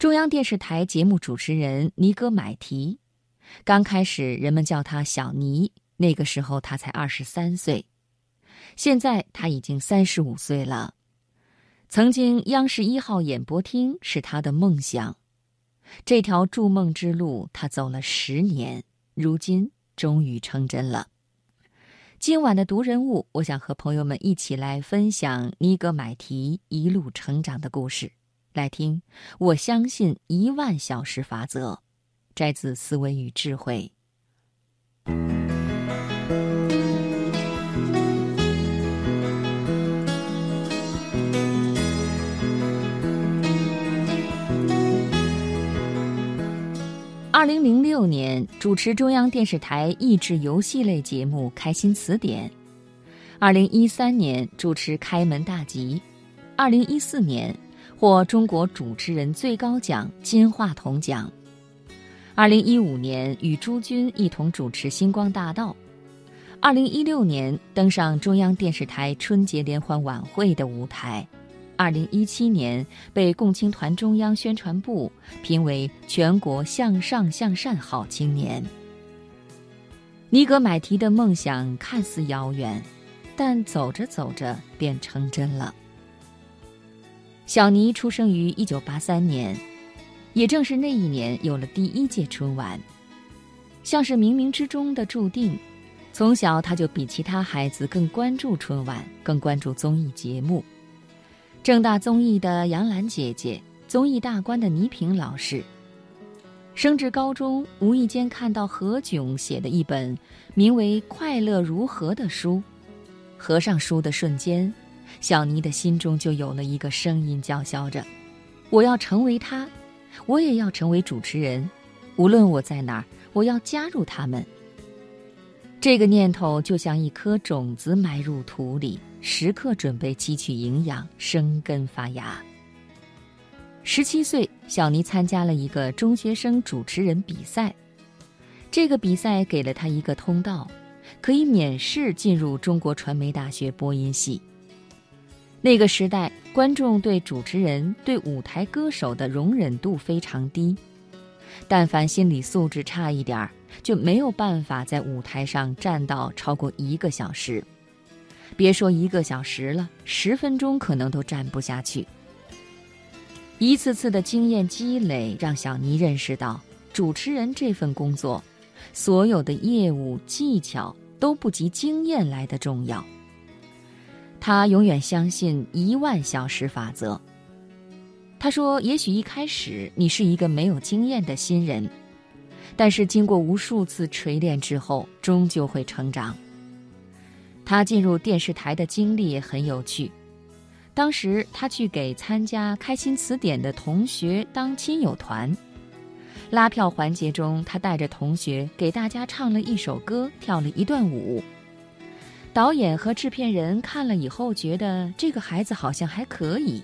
中央电视台节目主持人尼格买提，刚开始人们叫他小尼，那个时候他才二十三岁，现在他已经三十五岁了。曾经央视一号演播厅是他的梦想，这条筑梦之路他走了十年，如今终于成真了。今晚的读人物，我想和朋友们一起来分享尼格买提一路成长的故事。来听，我相信一万小时法则，摘自《思维与智慧》。二零零六年，主持中央电视台益智游戏类节目《开心词典》；二零一三年，主持《开门大吉》；二零一四年，获中国主持人最高奖金话筒奖；二零一五年，与朱军一同主持《星光大道》；二零一六年，登上中央电视台春节联欢晚会的舞台。二零一七年被共青团中央宣传部评为全国向上向善好青年。尼格买提的梦想看似遥远，但走着走着便成真了。小尼出生于一九八三年，也正是那一年有了第一届春晚，像是冥冥之中的注定。从小他就比其他孩子更关注春晚，更关注综艺节目。正大综艺的杨澜姐姐，综艺大观的倪萍老师。升至高中，无意间看到何炅写的一本名为《快乐如何》的书，合上书的瞬间，小妮的心中就有了一个声音叫嚣着：“我要成为他，我也要成为主持人，无论我在哪儿，我要加入他们。”这个念头就像一颗种子埋入土里。时刻准备汲取营养，生根发芽。十七岁，小尼参加了一个中学生主持人比赛，这个比赛给了他一个通道，可以免试进入中国传媒大学播音系。那个时代，观众对主持人、对舞台歌手的容忍度非常低，但凡心理素质差一点儿，就没有办法在舞台上站到超过一个小时。别说一个小时了，十分钟可能都站不下去。一次次的经验积累，让小尼认识到，主持人这份工作，所有的业务技巧都不及经验来的重要。他永远相信一万小时法则。他说：“也许一开始你是一个没有经验的新人，但是经过无数次锤炼之后，终究会成长。”他进入电视台的经历很有趣。当时他去给参加《开心词典》的同学当亲友团，拉票环节中，他带着同学给大家唱了一首歌，跳了一段舞。导演和制片人看了以后，觉得这个孩子好像还可以，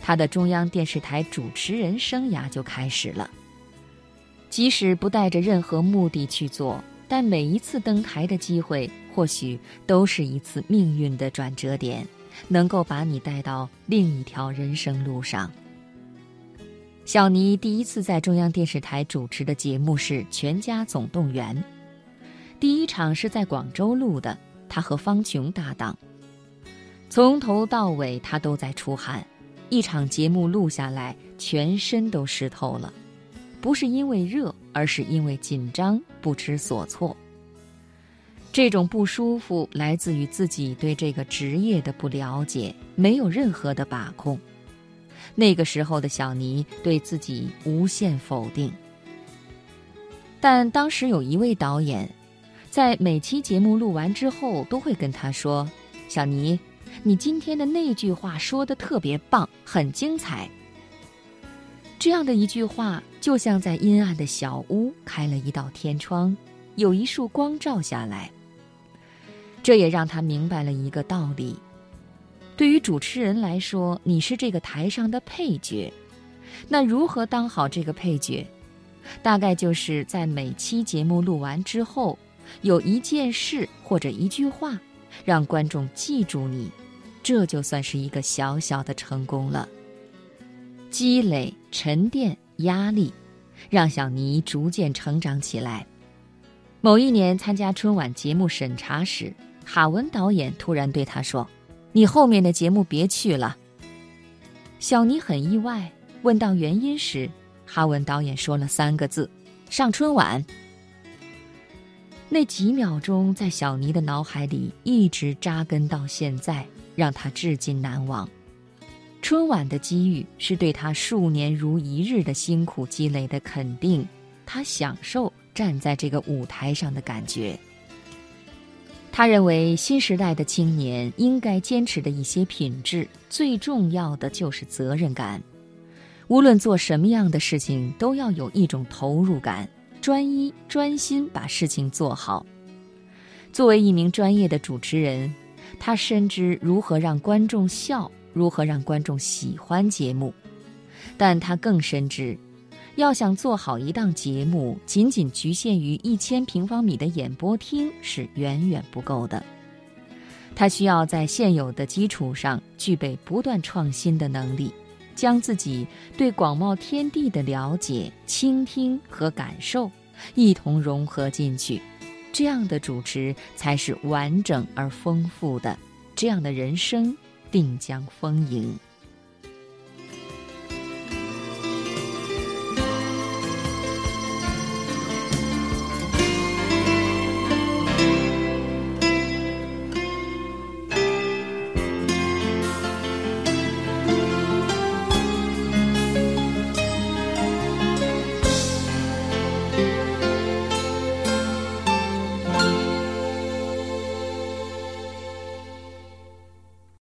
他的中央电视台主持人生涯就开始了。即使不带着任何目的去做。但每一次登台的机会，或许都是一次命运的转折点，能够把你带到另一条人生路上。小尼第一次在中央电视台主持的节目是《全家总动员》，第一场是在广州录的，他和方琼搭档，从头到尾他都在出汗，一场节目录下来，全身都湿透了。不是因为热，而是因为紧张、不知所措。这种不舒服来自于自己对这个职业的不了解，没有任何的把控。那个时候的小尼对自己无限否定。但当时有一位导演，在每期节目录完之后，都会跟他说：“小尼，你今天的那句话说的特别棒，很精彩。”这样的一句话，就像在阴暗的小屋开了一道天窗，有一束光照下来。这也让他明白了一个道理：对于主持人来说，你是这个台上的配角。那如何当好这个配角？大概就是在每期节目录完之后，有一件事或者一句话，让观众记住你，这就算是一个小小的成功了。积累、沉淀、压力，让小尼逐渐成长起来。某一年参加春晚节目审查时，哈文导演突然对他说：“你后面的节目别去了。”小尼很意外，问到原因时，哈文导演说了三个字：“上春晚。”那几秒钟在小尼的脑海里一直扎根到现在，让他至今难忘。春晚的机遇是对他数年如一日的辛苦积累的肯定，他享受站在这个舞台上的感觉。他认为新时代的青年应该坚持的一些品质，最重要的就是责任感。无论做什么样的事情，都要有一种投入感，专一专心把事情做好。作为一名专业的主持人，他深知如何让观众笑。如何让观众喜欢节目？但他更深知，要想做好一档节目，仅仅局限于一千平方米的演播厅是远远不够的。他需要在现有的基础上具备不断创新的能力，将自己对广袤天地的了解、倾听和感受一同融合进去。这样的主持才是完整而丰富的。这样的人生。定将丰盈。